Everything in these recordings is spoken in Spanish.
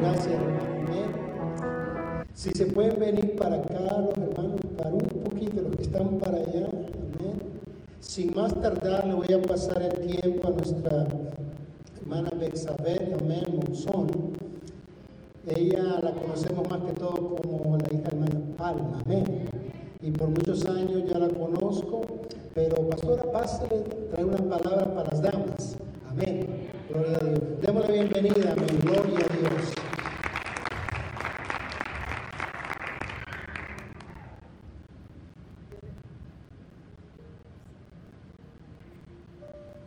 Gracias, Amén. Si se pueden venir para acá, los hermanos, para un poquito, los que están para allá. Sin más tardar, le voy a pasar el tiempo a nuestra hermana Bexabel, amén, Monzón. Ella la conocemos más que todo como la hija hermana Palma, amén. Y por muchos años ya la conozco, pero pastora, pásale, trae una palabra para las damas. Amén. Gloria a Dios. Démosle bienvenida, amén. Gloria a Dios.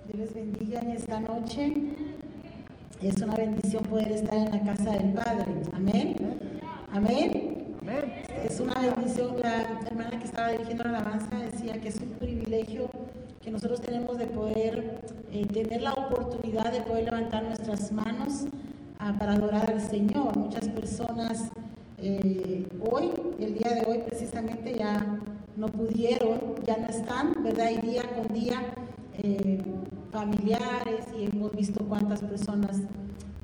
Dios les bendiga en esta noche. Es una bendición poder estar en la casa del Padre. Amén. Amén. Es una bendición. La hermana que estaba dirigiendo la alabanza decía que es un privilegio que nosotros tenemos de poder eh, tener la oportunidad de poder levantar nuestras manos ah, para adorar al Señor. Muchas personas eh, hoy, el día de hoy precisamente ya no pudieron, ya no están, ¿verdad? Y día con día eh, familiares y hemos visto cuántas personas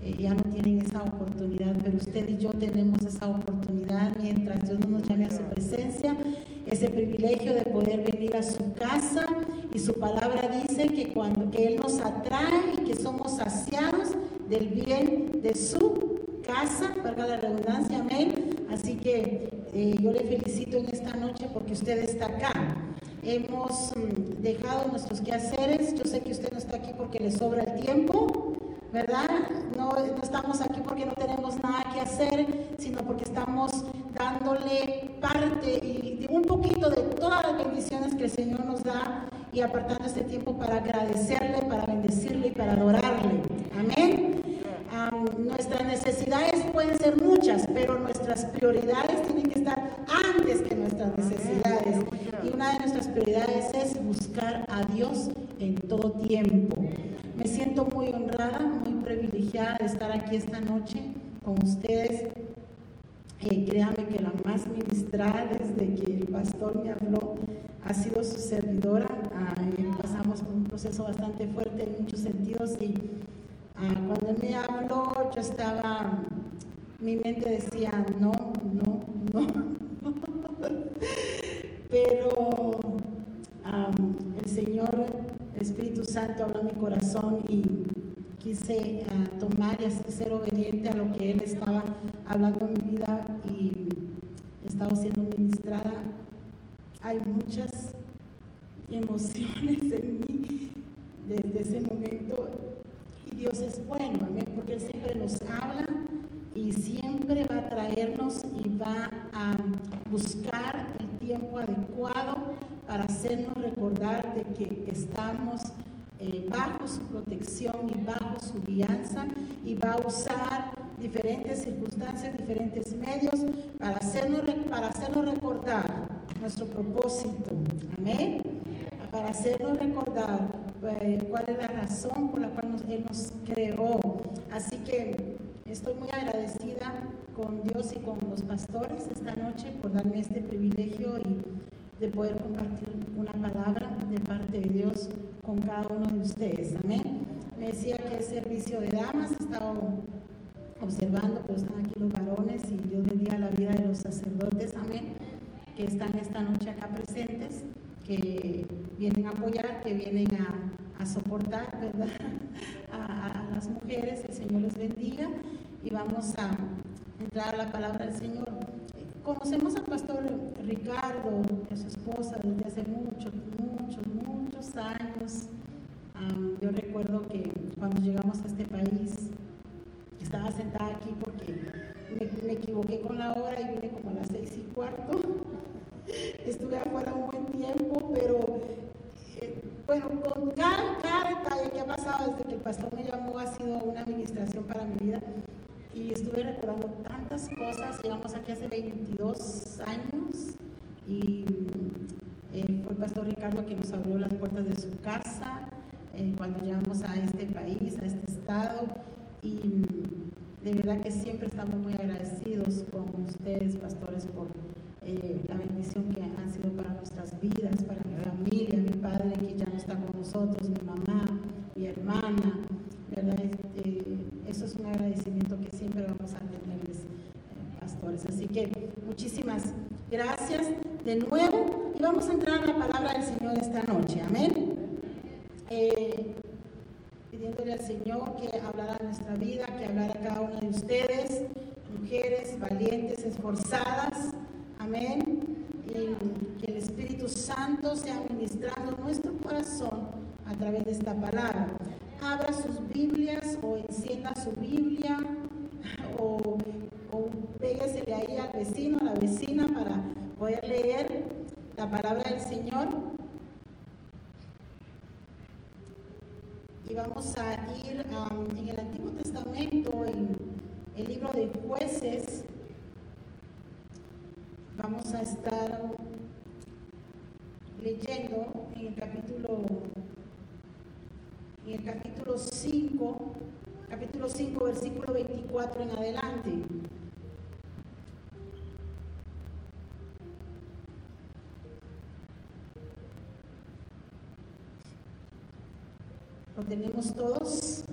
eh, ya no tienen esa oportunidad, pero usted y yo tenemos esa oportunidad mientras Dios no nos llame a su presencia, ese privilegio de poder venir a su casa y su palabra dice que cuando que Él nos atrae y que somos saciados del bien de su casa, para la redundancia, amén. Así que eh, yo le felicito en esta noche porque usted está acá hemos mm, dejado nuestros quehaceres. Yo sé que usted no está aquí porque le sobra el tiempo, ¿verdad? No, no, estamos aquí porque no tenemos nada que hacer, sino porque estamos dándole parte y un poquito de todas las bendiciones que el Señor nos da y apartando este tiempo para agradecerle, para bendecirle y para adorarle. Amén. Um, nuestras necesidades pueden ser muchas, pero nuestras prioridades tienen que estar antes que nuestras necesidades. Y una de nuestras prioridades es buscar a Dios en todo tiempo. Me siento muy honrada, muy privilegiada de estar aquí esta noche con ustedes. Eh, créanme que la más ministrada desde que el pastor me habló ha sido su servidora. Ah, pasamos por un proceso bastante fuerte en muchos sentidos y Ah, cuando él me habló, yo estaba, mi mente decía, no, no, no. Pero el Señor, el Espíritu Santo habló mi corazón y quise ah, tomar y ser obediente a lo que Él estaba hablando en mi vida y estaba siendo ministrada. Hay muchas emociones en mí desde ese momento. Dios es bueno, amén, porque Él siempre nos habla y siempre va a traernos y va a buscar el tiempo adecuado para hacernos recordar de que estamos eh, bajo su protección y bajo su guianza y va a usar diferentes circunstancias, diferentes medios para hacernos, para hacernos recordar nuestro propósito. Amén. Para hacernos recordar eh, cuál es la razón por la cual Él nos creó. Así que estoy muy agradecida con Dios y con los pastores esta noche por darme este privilegio y de poder compartir una palabra de parte de Dios con cada uno de ustedes. Amén. Me decía que el servicio de damas, he estado observando, pero están aquí los varones y Dios bendiga la vida de los sacerdotes. Amén. Que están esta noche acá presentes que vienen a apoyar, que vienen a, soportar, ¿verdad? A, las mujeres, el Señor les bendiga y vamos a entrar a la palabra del Señor. Conocemos al pastor Ricardo y a su esposa desde hace muchos, muchos, muchos años. yo recuerdo que cuando llegamos a este país, estaba sentada aquí porque me, me equivoqué con la hora y vine como a las seis y cuarto. Estuve afuera un buen tiempo, pero eh, bueno, con cada, detalle que ha pasado desde que el pastor me llamó ha sido una administración para mi vida. Y estuve recordando tantas cosas. Llegamos aquí hace 22 años y eh, fue el pastor Ricardo que nos abrió las puertas de su casa eh, cuando llegamos a este país, a este estado. Y de verdad que siempre estamos muy agradecidos con ustedes, pastores, por eh, la bendición que han sido para nuestras vidas, para mi familia, mi padre que ya no está con nosotros, mi mamá, mi hermana, ¿verdad? Este, eso es un agradecimiento que siempre vamos a tenerles, eh, pastores. Así que muchísimas gracias de nuevo y vamos a entrar a la palabra del Señor esta noche. Amén. Eh, pidiéndole al Señor que hablara nuestra vida, que hablara cada una de ustedes, mujeres valientes, esforzadas. Amén. Y que el Espíritu Santo sea ministrando nuestro corazón a través de esta palabra. Abra sus Biblias o encienda su Biblia o, o ahí al vecino, a la vecina para poder leer la palabra del Señor. Y vamos a ir en el Antiguo Testamento, en el libro de jueces. Vamos a estar leyendo en el capítulo en el capítulo 5, capítulo 5, versículo 24 en adelante. ¿Lo tenemos todos?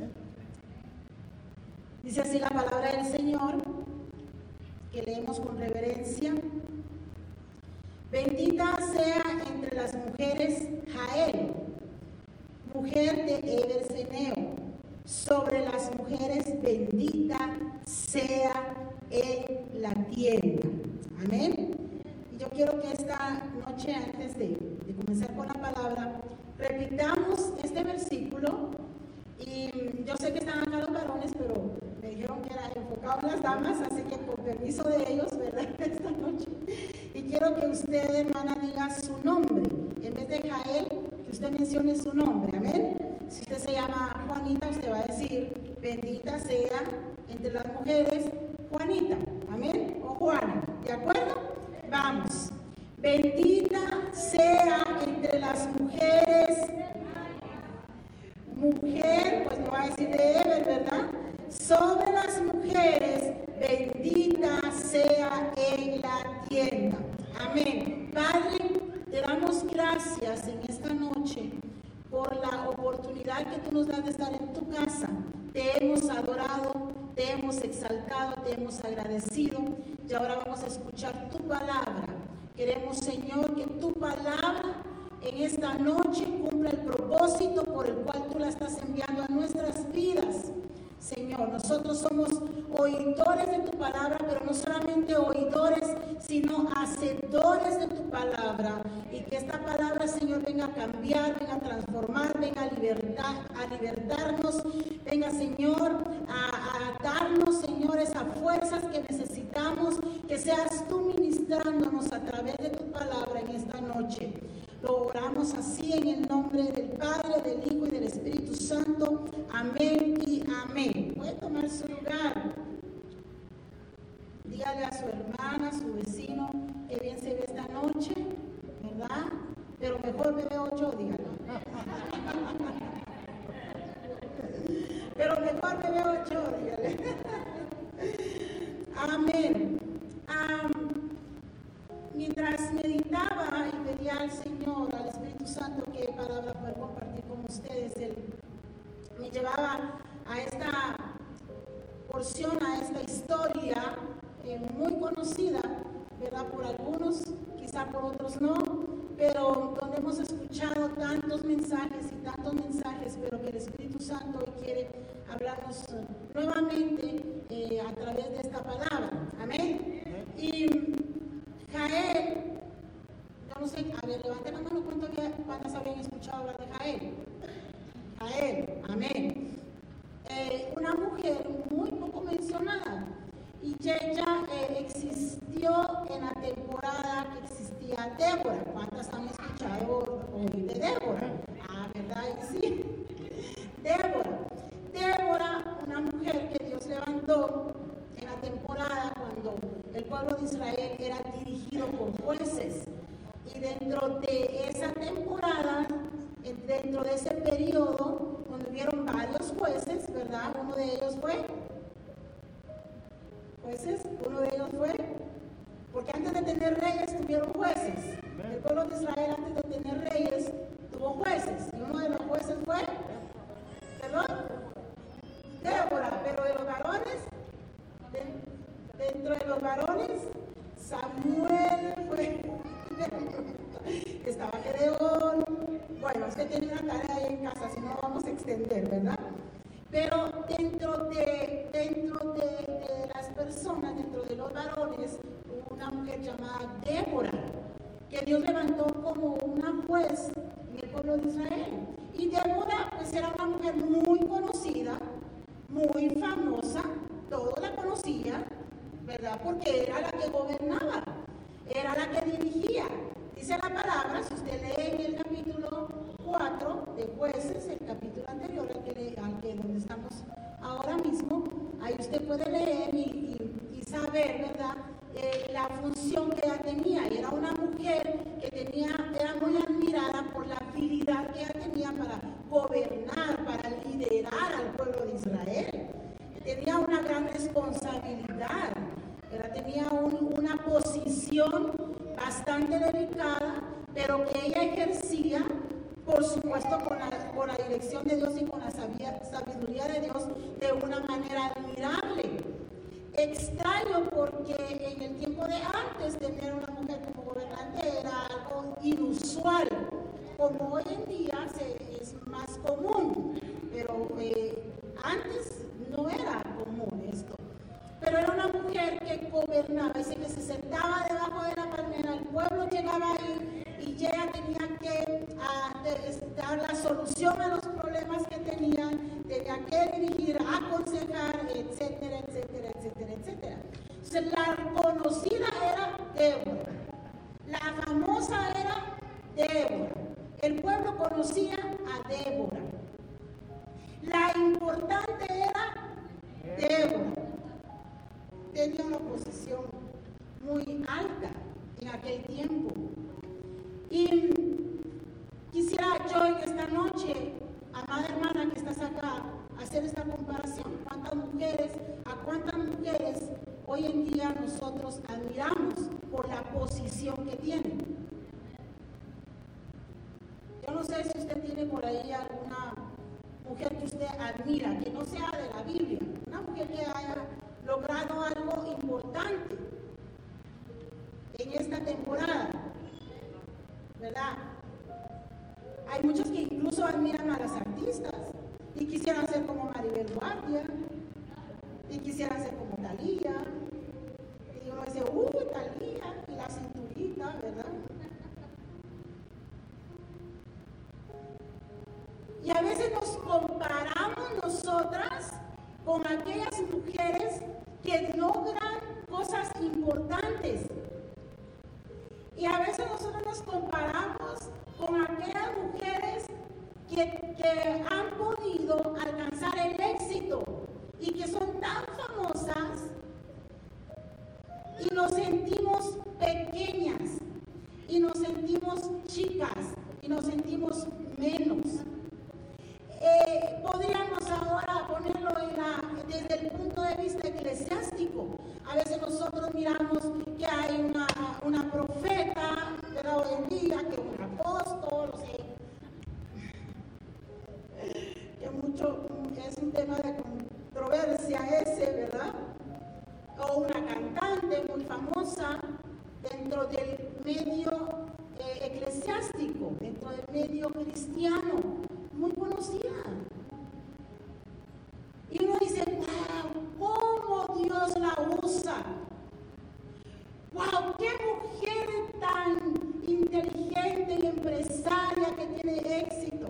Dice así la palabra del Señor, que leemos con reverencia. Bendita sea entre las mujeres Jael, mujer de Eberseneo. Sobre las mujeres bendita sea en la tierra. Amén. Y yo quiero que esta noche, antes de, de comenzar con la palabra, repitamos este versículo y yo sé que están acá los varones, pero me dijeron que era enfocado en las damas, así que con permiso de ellos, ¿verdad? Esta noche. Y quiero que usted, hermana, diga su nombre. En vez de Jael, que usted mencione su nombre. Amén. Si usted se llama Juanita, usted va a decir, bendita sea entre las mujeres Juanita. Amén. O Juana. ¿De acuerdo? Vamos. Bendita sea entre las mujeres. Mujer, pues no va a decir de Ever, ¿verdad? Sobre las mujeres, bendita sea en la tienda. Amén. Padre, te damos gracias en esta noche por la oportunidad que tú nos das de estar en tu casa. Te hemos adorado, te hemos exaltado, te hemos agradecido y ahora vamos a escuchar tu palabra. Queremos, Señor, que tu palabra en esta noche cumpla el propósito por el cual tú la estás enviando a nuestras vidas. Señor, nosotros somos oidores de tu palabra, pero no solamente oidores, sino hacedores de tu palabra. Y que esta palabra, Señor, venga a cambiar, venga a transformar, venga a, libertar, a libertarnos, venga, Señor, Fuerzas que necesitamos, que seas tú ministrándonos a través de tu palabra en esta noche. Lo oramos así en el nombre del Padre, del Hijo y del Espíritu Santo. Amén y amén. Puede tomar su lugar. Dígale a su hermana, a su vecino, que bien se ve esta noche, ¿verdad? Pero mejor me veo yo, dígale. Pero mejor me veo yo, dígale. Amén. mientras meditaba y pedía al Señor, al Espíritu Santo, que palabra poder compartir con ustedes, Él me llevaba a esta porción, a esta historia eh, muy conocida, ¿verdad? Por algunos, quizá por otros no, pero donde hemos escuchado tantos mensajes y tantos mensajes, pero que el Espíritu Santo hoy quiere hablarnos nuevamente eh, a través de esta palabra. Amén. Y Jael, yo no sé, a ver, levanten la mano cuántas habían escuchado hablar de Jael. Jael, amén. Eh, una mujer muy poco mencionada. Y ella eh, existió en la temporada que existía Débora. ¿Cuántas han escuchado hoy de Débora? Ah, ¿verdad? Sí. Débora. Débora, una mujer que Dios levantó en la temporada cuando el pueblo de Israel era dirigido por jueces. Y dentro de esa temporada, dentro de ese periodo, donde hubieron varios jueces, ¿verdad? Uno de ellos fue jueces, uno de ellos fue, porque antes de tener reyes tuvieron jueces. El pueblo de Israel antes de tener reyes tuvo jueces, y uno de los jueces fue perdón, Débora, pero de los varones, dentro de los varones, Samuel fue, estaba Gedeón, bueno, que tiene una tarea ahí en casa, si no vamos a extender, ¿verdad? Pero dentro de, dentro de, las personas, dentro de los varones, hubo una mujer llamada Débora, que Dios levantó como una juez en el pueblo de Israel. Y Débora, pues era una mujer muy conocida, muy famosa, todos la conocían, ¿verdad? Porque era la que gobernaba, era la que dirigía. Dice la palabra, si usted lee en el capítulo 4 de jueces, el capítulo anterior al que, al que donde estamos ahora mismo, ahí usted puede leer y, saber, ¿verdad? Eh, la función que ella tenía. Era una mujer que tenía, era muy admirada por la habilidad que ella tenía para gobernar, para liderar al pueblo de Israel. Tenía una gran responsabilidad. Ella tenía una posición bastante delicada, pero que ella ejercía por supuesto con la, la dirección de Dios y con la sabiduría de Dios de una manera admirable. Extraño porque como en aquel tiempo. Y quisiera yo en esta noche, amada hermana que estás acá, hacer esta comparación. ¿Cuántas mujeres, a cuántas mujeres hoy en día nosotros admiramos por la posición que tienen? Yo no sé si usted tiene por ahí alguna mujer que usted admira, que no sea de la Biblia, una mujer que haya logrado algo importante en esta temporada. ¿verdad? Hay muchos que incluso admiran a las artistas y quisieran ser como Maribel Guardia y quisieran ser como Talía. Y uno dice, uy, Talía, y la cinturita, ¿verdad? Y a veces nos comparamos nosotras con aquellas mujeres que logran cosas importantes y a veces nosotros nos comparamos con aquellas mujeres que, que han podido alcanzar el éxito y que son tan famosas y nos sentimos pequeñas y nos sentimos chicas y nos sentimos menos. Eh, podríamos ahora ponerlo desde el punto de vista eclesiástico. A veces nosotros miramos que hay una, una profeta, pero hoy en día, que un apóstol, que mucho es un tema de controversia ese, ¿verdad? O una cantante muy famosa dentro del medio eh, eclesiástico, dentro del medio cristiano muy conocida. Y uno dice, wow, cómo Dios la usa. Wow, qué mujer tan inteligente y empresaria que tiene éxito.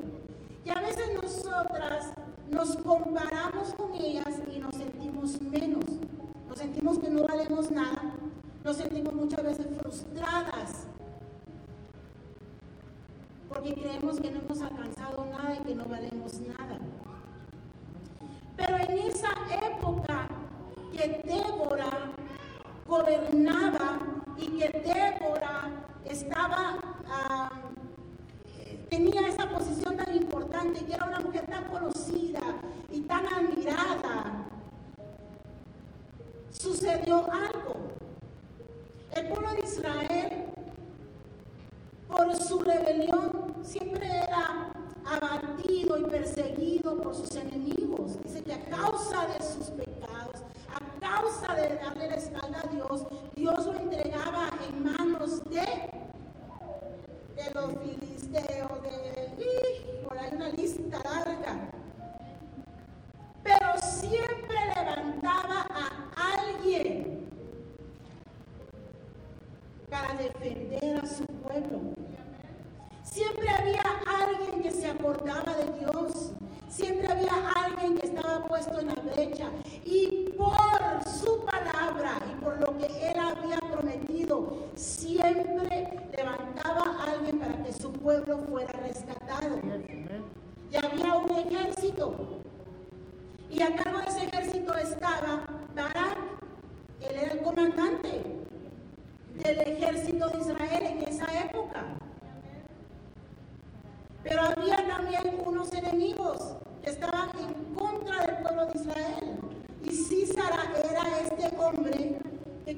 Y a veces nosotras nos comparamos con ellas y nos sentimos menos. Nos sentimos que no valemos nada. Nos sentimos muchas veces frustradas porque creemos que no hemos alcanzado nada y que no nada. Pero en esa época que Débora gobernaba y que Débora estaba,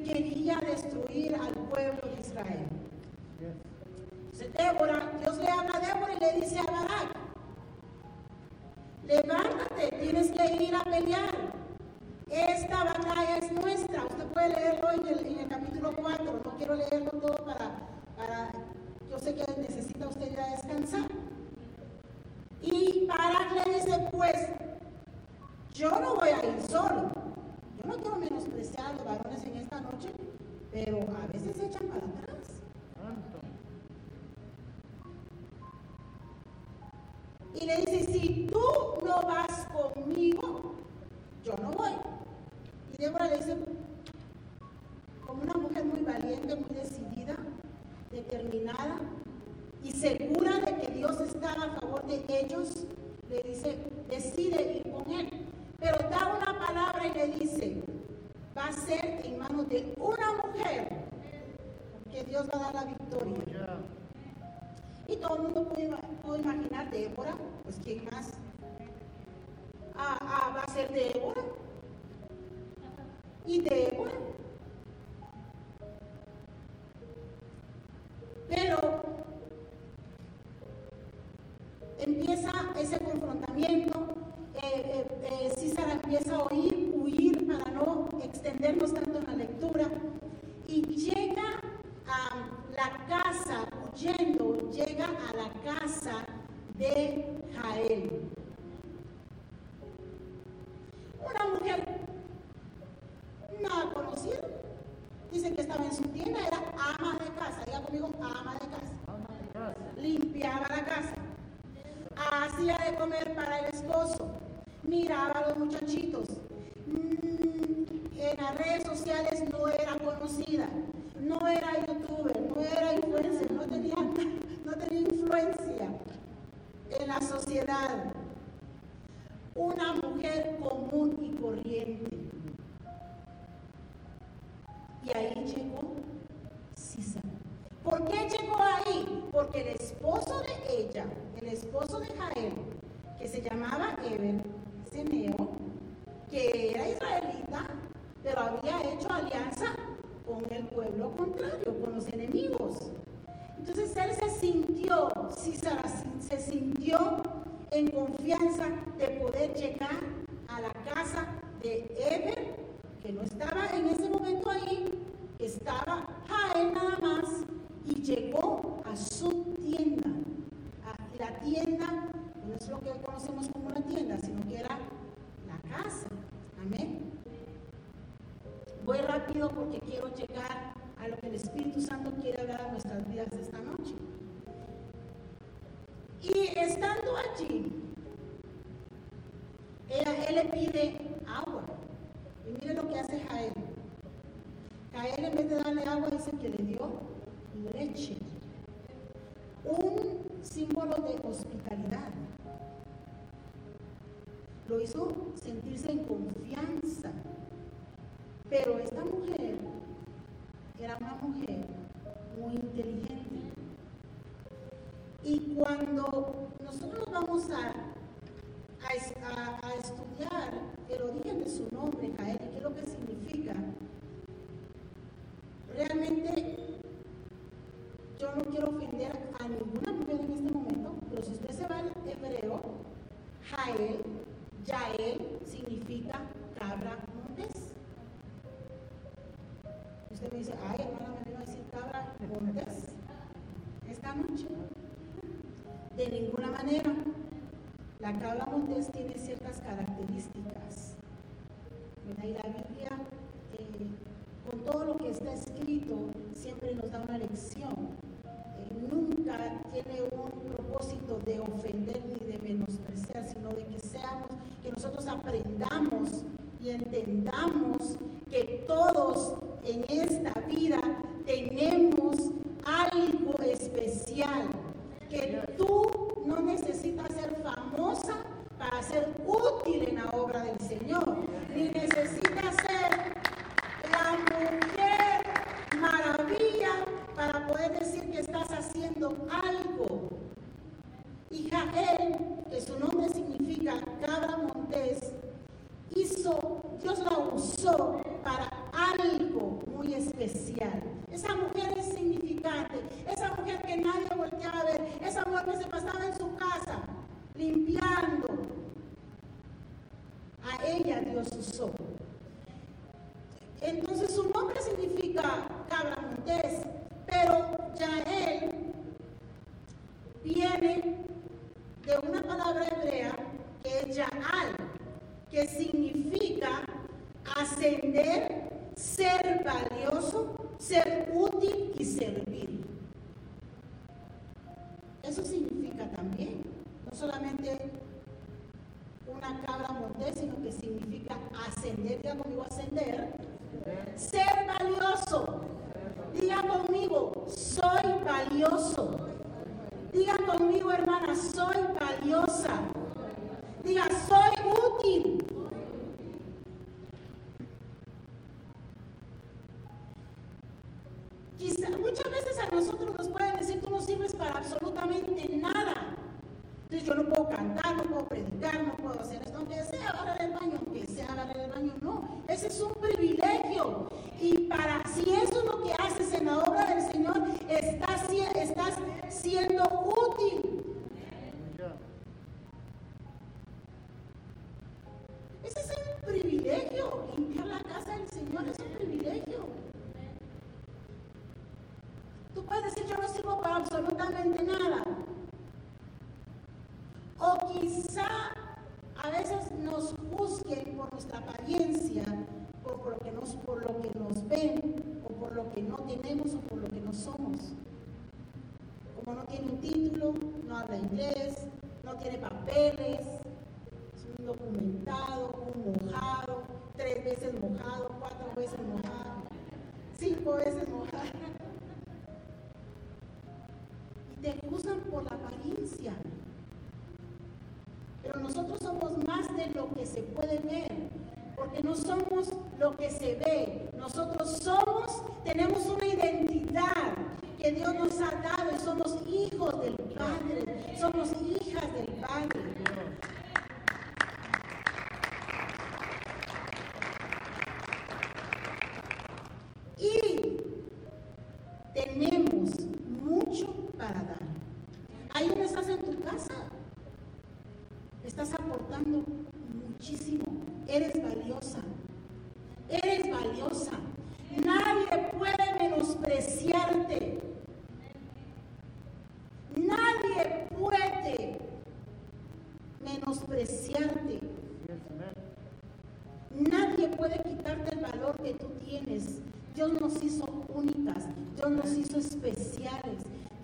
quería destruir al pueblo de Israel. Entonces, Débora, Dios le habla a Débora y le dice a Barak, levántate, tienes que ir a pelear. Esta batalla es nuestra. Usted puede leerlo en el, en el capítulo 4, no quiero leerlo todo. You know. de Jael. él en vez de darle agua dicen que le dio leche. Un símbolo de hospitalidad. Lo hizo sentirse en confianza. Pero esta mujer era una mujer muy inteligente Acabamos de estimar.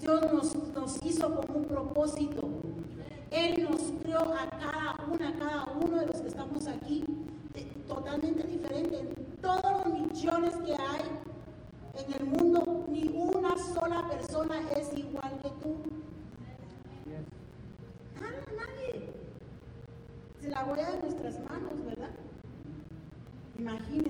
Dios nos, hizo con un propósito. Él nos creó a cada una, a cada uno de los que estamos aquí, totalmente diferente. En todos los millones que hay en el mundo, ni una sola persona es igual que tú. Nada, nadie. Se la huella de nuestras manos, ¿verdad? Imagínate.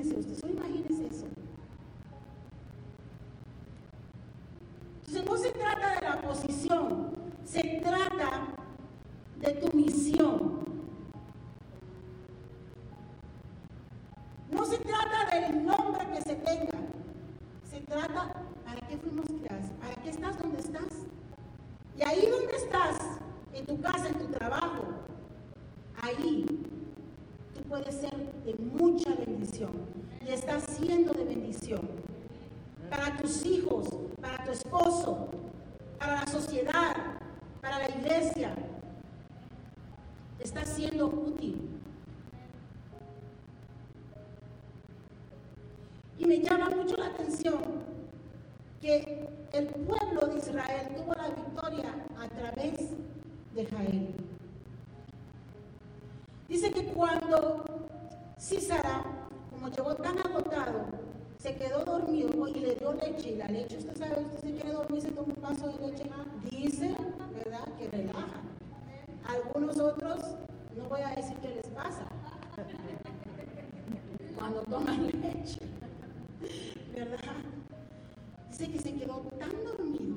Cuando toman leche, ¿verdad? Dice que se quedó tan dormido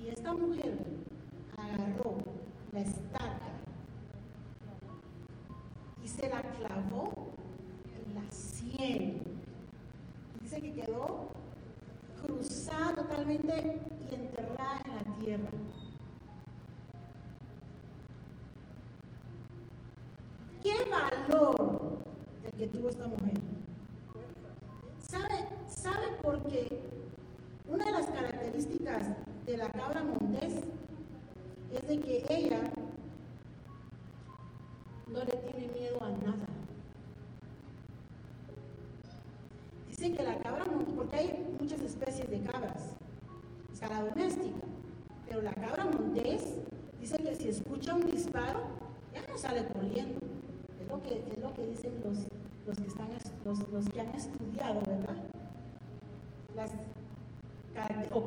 y esta mujer agarró la estaca y se la clavó en la sien. Dice que quedó cruzada totalmente y enterrada en la tierra. ¿Qué valor el que tuvo esta mujer? ¿Sabe, ¿Sabe por qué? Una de las características de la cabra montés es de que ella no le tiene miedo a nada. Dice que la cabra montés, porque hay muchas especies de cabras, es la doméstica, pero la cabra montés dice que si escucha un disparo, ya no sale corriendo. Es lo que, es lo que dicen los, los, que están, los, que han estudiado, ¿verdad? Las, o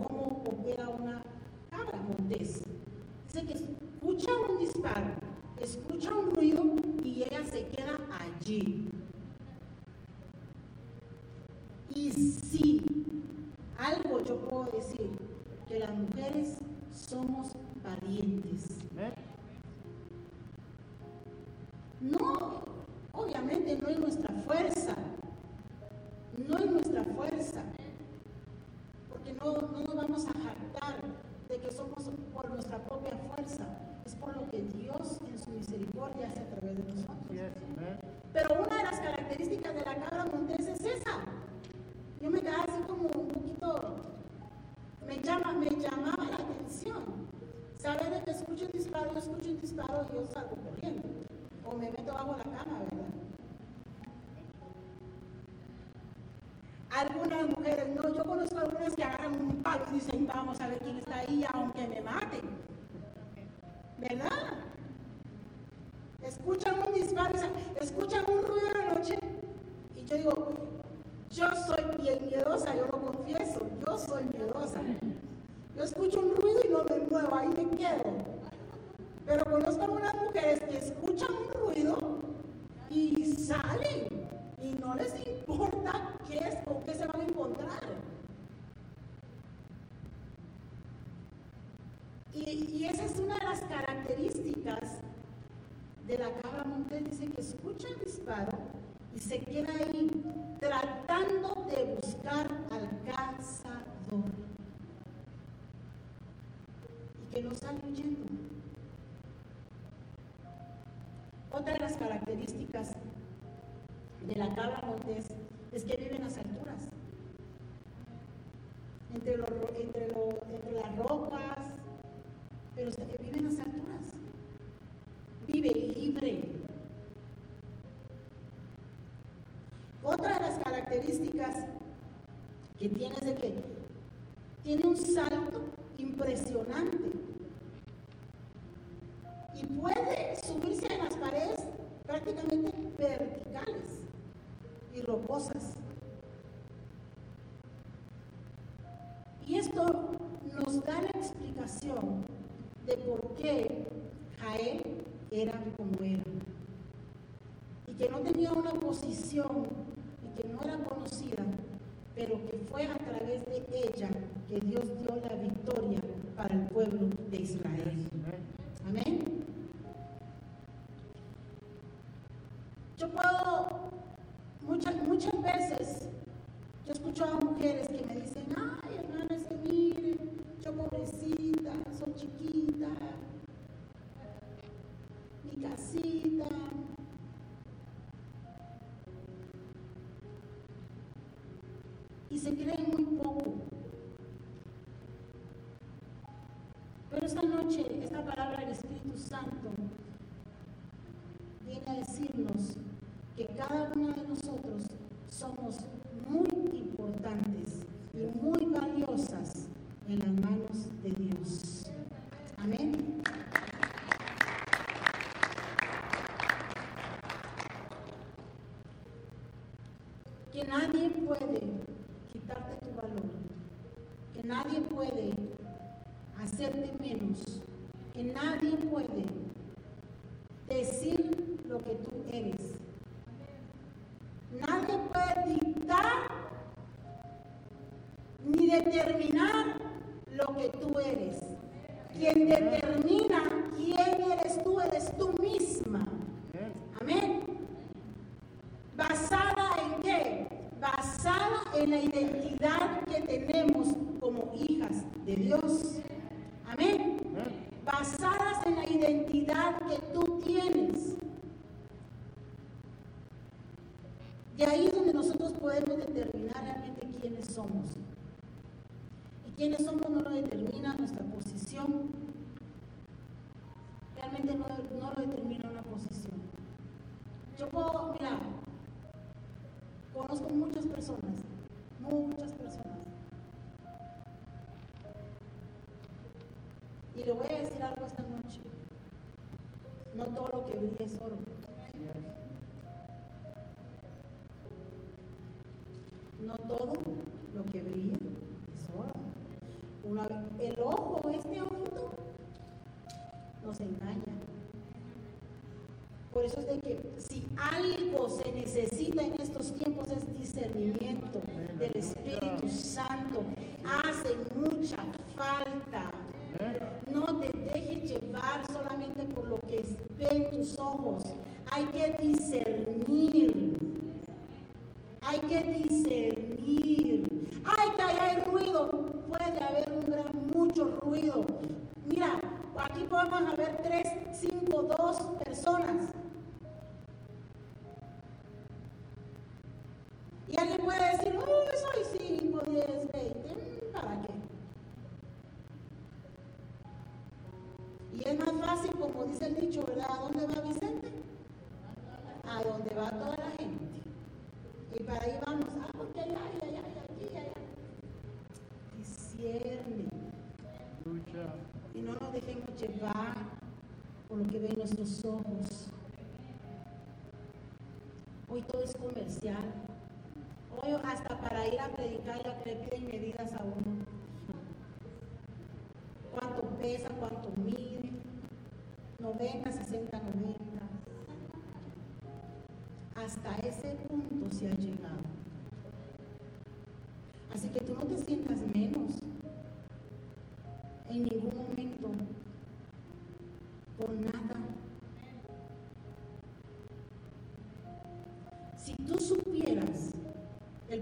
no, no nos vamos a jactar de que somos por nuestra propia fuerza, es por lo que Dios en su misericordia hace a través de nosotros. Pero una de las características de la cabra montés es esa. Yo me quedaba así como un poquito, me, llama, me llamaba la atención. Saber de que escucho un disparo, yo escucho un disparo y yo salgo corriendo. O me meto bajo la cama, ¿verdad? Algunas mujeres, no, yo conozco y dicen, vamos a ver quién está ahí, aunque me maten. ¿Verdad? Escuchan un disparo, escuchan un ruido de la noche y yo digo, yo soy bien miedosa, yo lo confieso, yo soy miedosa. Yo escucho un ruido y no me muevo, ahí me quedo. Pero conozco algunas mujeres que escuchan un ruido y salen y no les importa qué es o qué se van a encontrar. Y, esa es una de las características de la cabra montés. Dice que escucha el disparo y se queda ahí tratando de buscar al cazador. Y que no sale huyendo. Otra de las características de la cabra montés es que vive en las alturas. Entre, los, entre, entre las rocas, pero vive en las alturas. Vive libre. Otra de las características que tiene es de que tiene un salto impresionante y puede subirse a las paredes prácticamente verticales y rocosas. Y esto nos da la explicación de por qué Jael era como era. Y que no tenía una posición y que no era conocida, pero que fue a través de ella que Dios dio nadie puede hacerte menos, que nadie puede decir lo que tú eres. Nadie puede dictar ni determinar lo que tú eres. es de que si algo se necesita en estos tiempos es discernimiento del Espíritu Santo. Hace mucha falta. No te dejes llevar solamente por lo que ven tus ojos. Hay que discernir. Hay que discernir. Hoy hasta para ir a predicar ya le piden medidas a uno. Cuánto pesa, cuánto mide. 90, 60, 90. Hasta ese punto se ha llegado.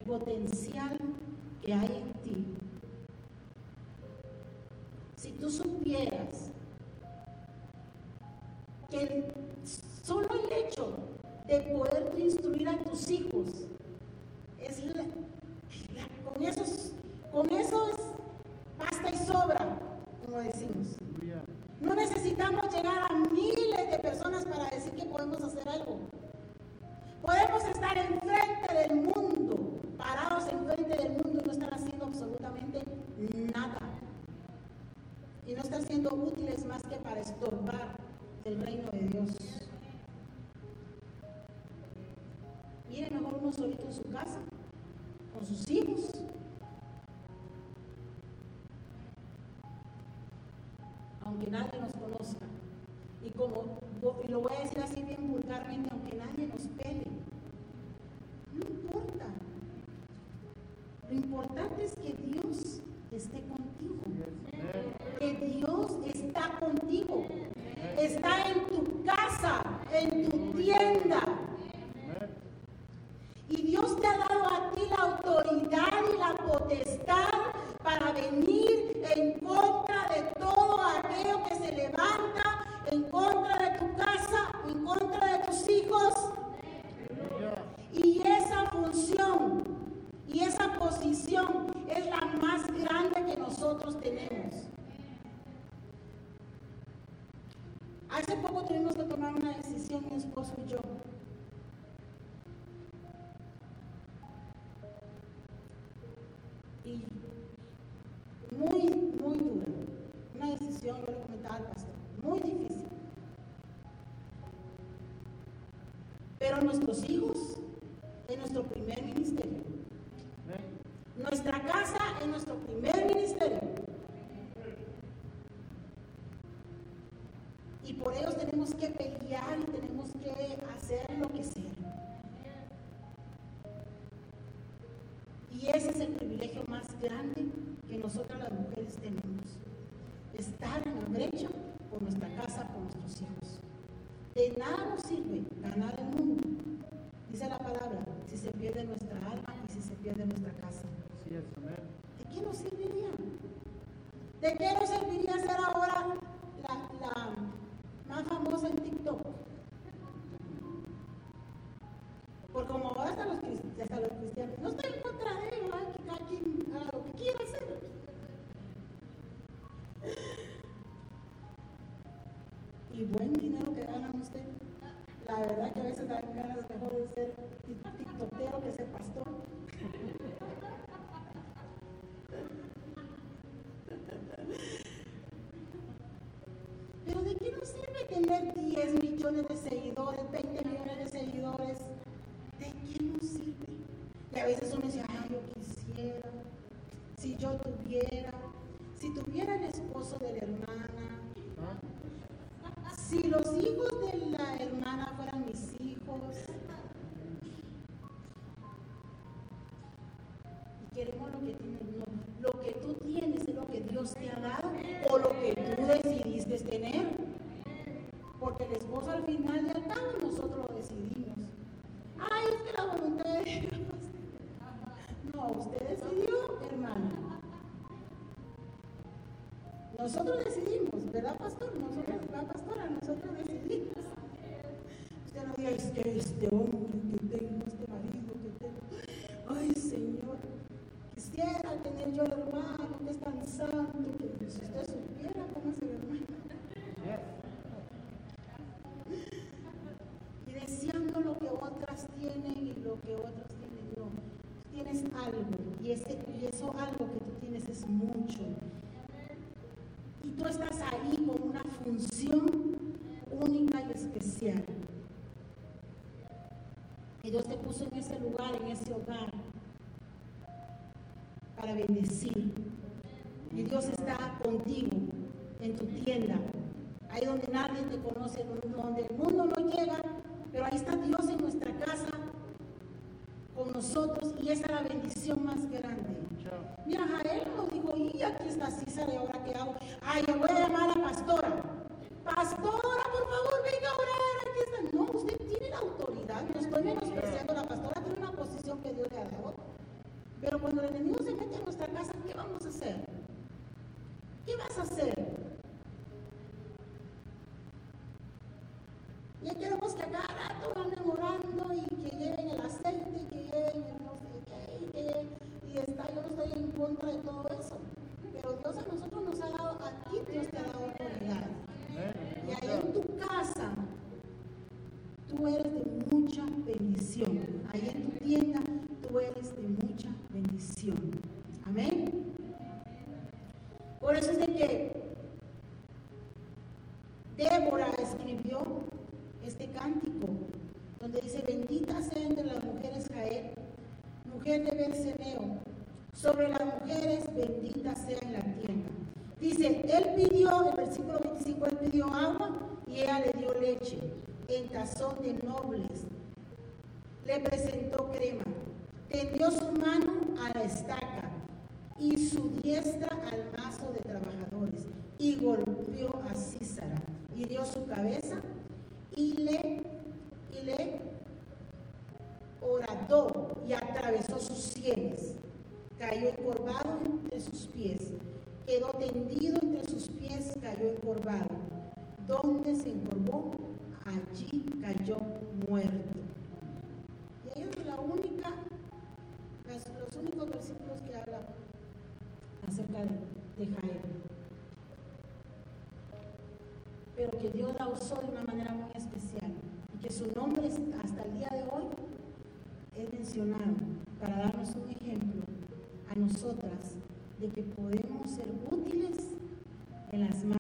potencial que hay en ti. Si tú supieras que solo el hecho de poder instruir a tus hijos es la, la, con esos con esos basta y sobra como decimos pastor. Pues, muy difícil. Pero nuestros hijos es nuestro primer ministerio. Nuestra casa es nuestro primer ministerio. Y por ellos tenemos que pelear y tenemos que hacer lo que sea. Y ese es el privilegio más grande que nosotras las mujeres tenemos. queremos lo que tienes, no. Lo que tú tienes es lo que Dios te ha dado o lo que tú decidiste tener. Porque el esposo al final del tango nosotros lo decidimos. Ay, es que la voluntad de Dios. No, usted decidió, hermano Nosotros decidimos, ¿verdad, pastor? Nosotros, la pastora, nosotros decidimos. Usted no diga, es que este Ay, yo voy a llamar a la pastora. Pastora, por favor, venga a orar. Aquí está. No, usted tiene la autoridad. No estoy menospreciando. La pastora tiene una posición que Dios le ha dado. Pero cuando el enemigo se mete a nuestra casa, ¿qué vamos a hacer? ¿Qué vas a hacer? Ya queremos que acá para darnos un ejemplo a nosotras de que podemos ser útiles en las manos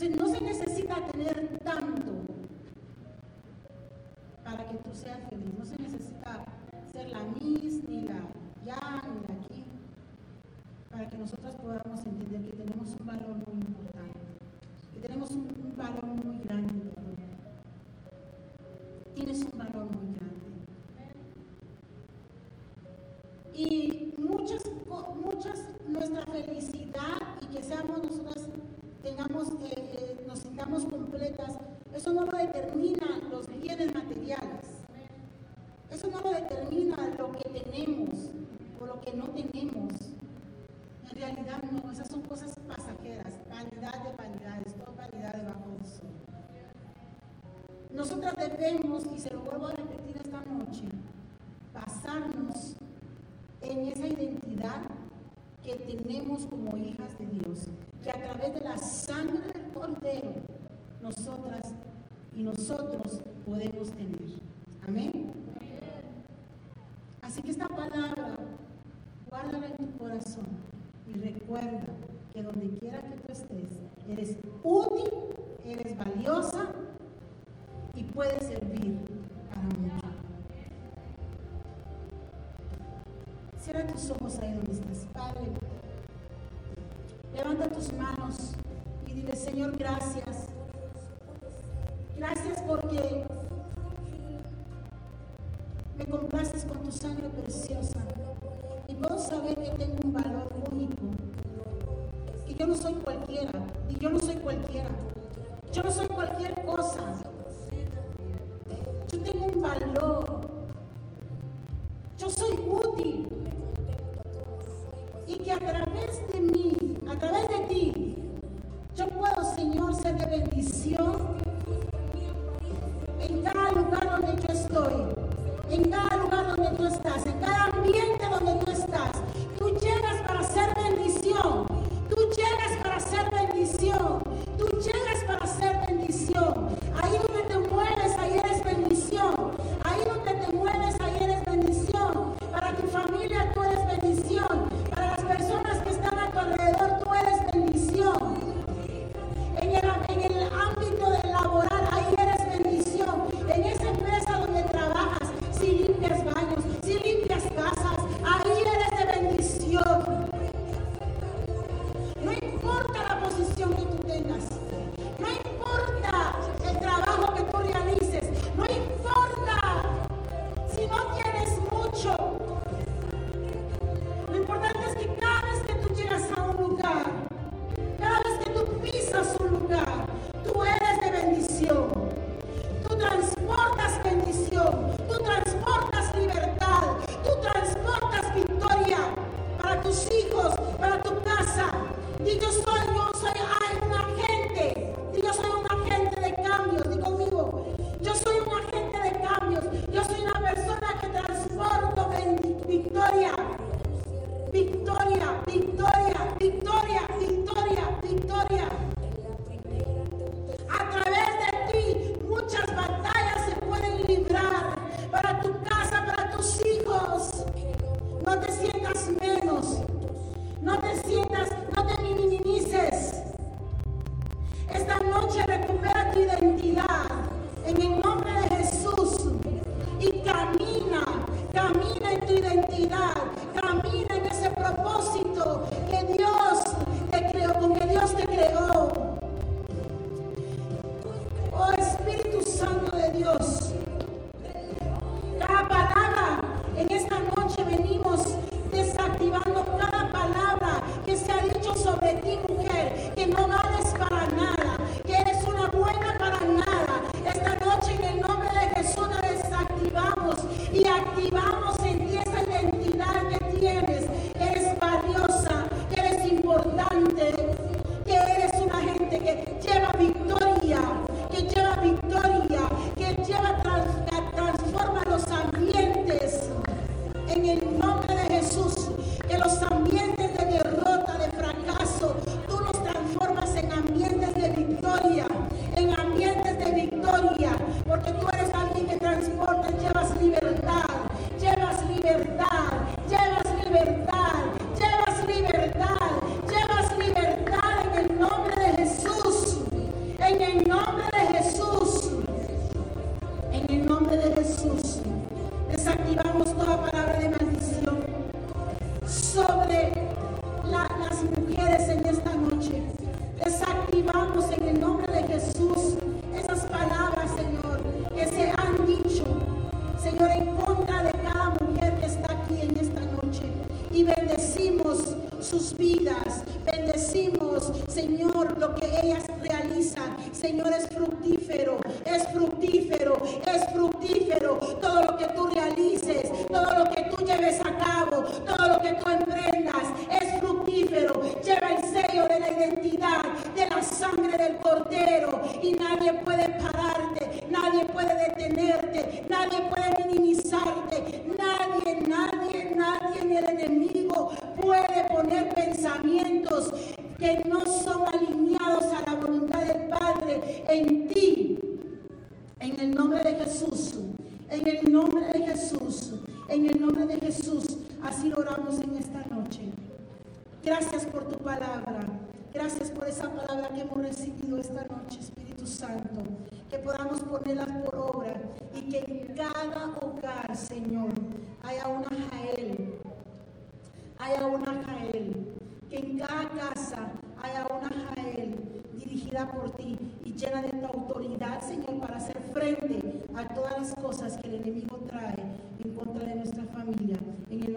No se necesita tener tanto para que tú seas feliz. No se necesita ser la Miss, ni la Ya, ni la Aquí, para que nosotros podamos entender que tenemos un valor muy importante, que tenemos un valor muy grande. no son cualquier cosa.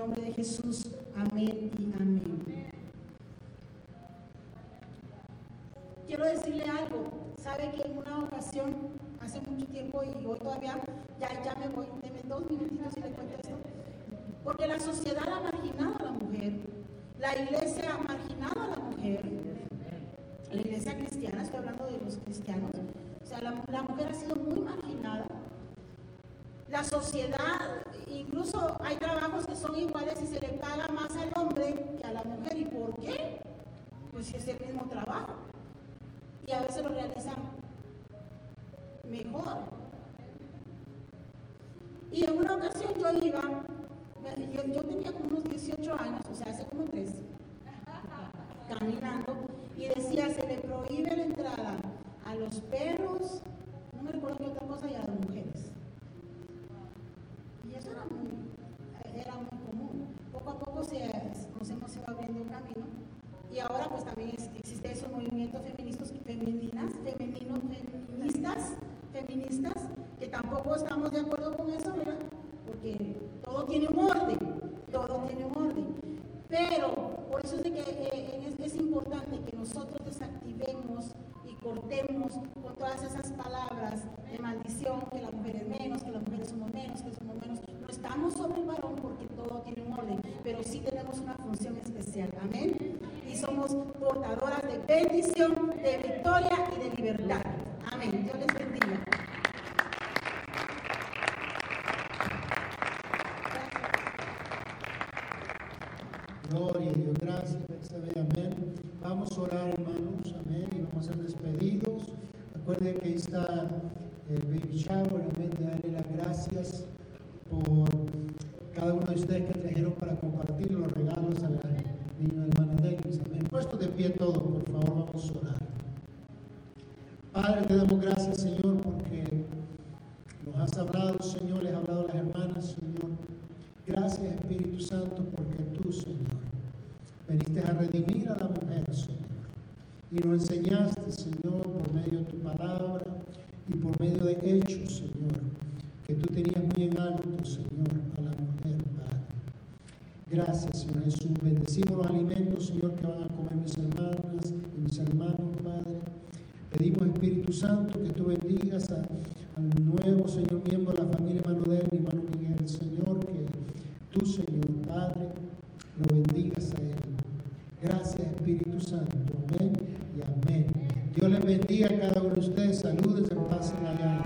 Nombre de Jesús, amén y amén. Quiero decirle algo. Sabe que en una ocasión, hace mucho tiempo y hoy todavía, ya, ya me voy, deme dos minutitos y le cuento esto porque la sociedad ha marginado a la mujer. La iglesia ha marginado a la mujer. La iglesia cristiana, estoy hablando de los cristianos. O sea, la, mujer ha sido muy marginada. La sociedad, incluso hay trabajos que son iguales y se le paga más al hombre que a la mujer. ¿Y por qué? Pues es el mismo trabajo. Y a veces lo realizan mejor. Y en una ocasión yo iba yo, tenía como unos 18 años, o sea, hace como tres, caminando, y decía, se le prohíbe la entrada a los perros, no me recuerdo qué otra cosa, y a las mujeres. Y eso era muy, era muy común. Poco a poco se, nos hemos ido abriendo un camino. Y ahora pues también existe esos movimientos feministas, femeninas, femeninos, feministas, feministas, que tampoco estamos de acuerdo con eso, ¿verdad? Porque todo tiene un orden, todo tiene un orden. Pero por eso es que eh, es, importante que nosotros desactivemos y cortemos con todas esas palabras de maldición, que la mujer es menos, que las mujeres somos menos, que somos menos. No estamos sobre el varón porque todo tiene un orden, pero sí tenemos una función somos portadoras de bendición, de victoria y de libertad. Amén. Dios les bendiga. Gloria a Dios, gracias, amén. Vamos a orar, hermanos, amén, y vamos a ser despedidos. Recuerden que ahí está el baby shower, amén, de darle las gracias por cada uno de ustedes que trajeron para compartir los regalos a la niña hermana Davis, amén. Puesto de pie todos, por favor, vamos a orar. Padre, te damos gracias, Señor, porque nos has hablado, Señor, les has hablado a las hermanas, Señor. Gracias, Espíritu Santo, porque tú, Señor, Veniste a redimir a la mujer, Señor. Y nos enseñaste, Señor, por medio de tu palabra y por medio de hechos, Señor, que tú tenías muy en alto, Señor, a la mujer, Padre. Gracias, Señor Jesús. Bendecimos los alimentos, Señor, que van a comer mis hermanas y mis hermanos, Padre. Pedimos, Espíritu Santo, que tú bendigas a, al nuevo, Señor, miembro de la familia Manuel y hermano Miguel, Señor, que tú, Señor, Padre, lo bendigas a él. Gracias Espíritu Santo. Amén y amén. Dios les bendiga a cada uno de ustedes. Saludos, pasen allá. Amén.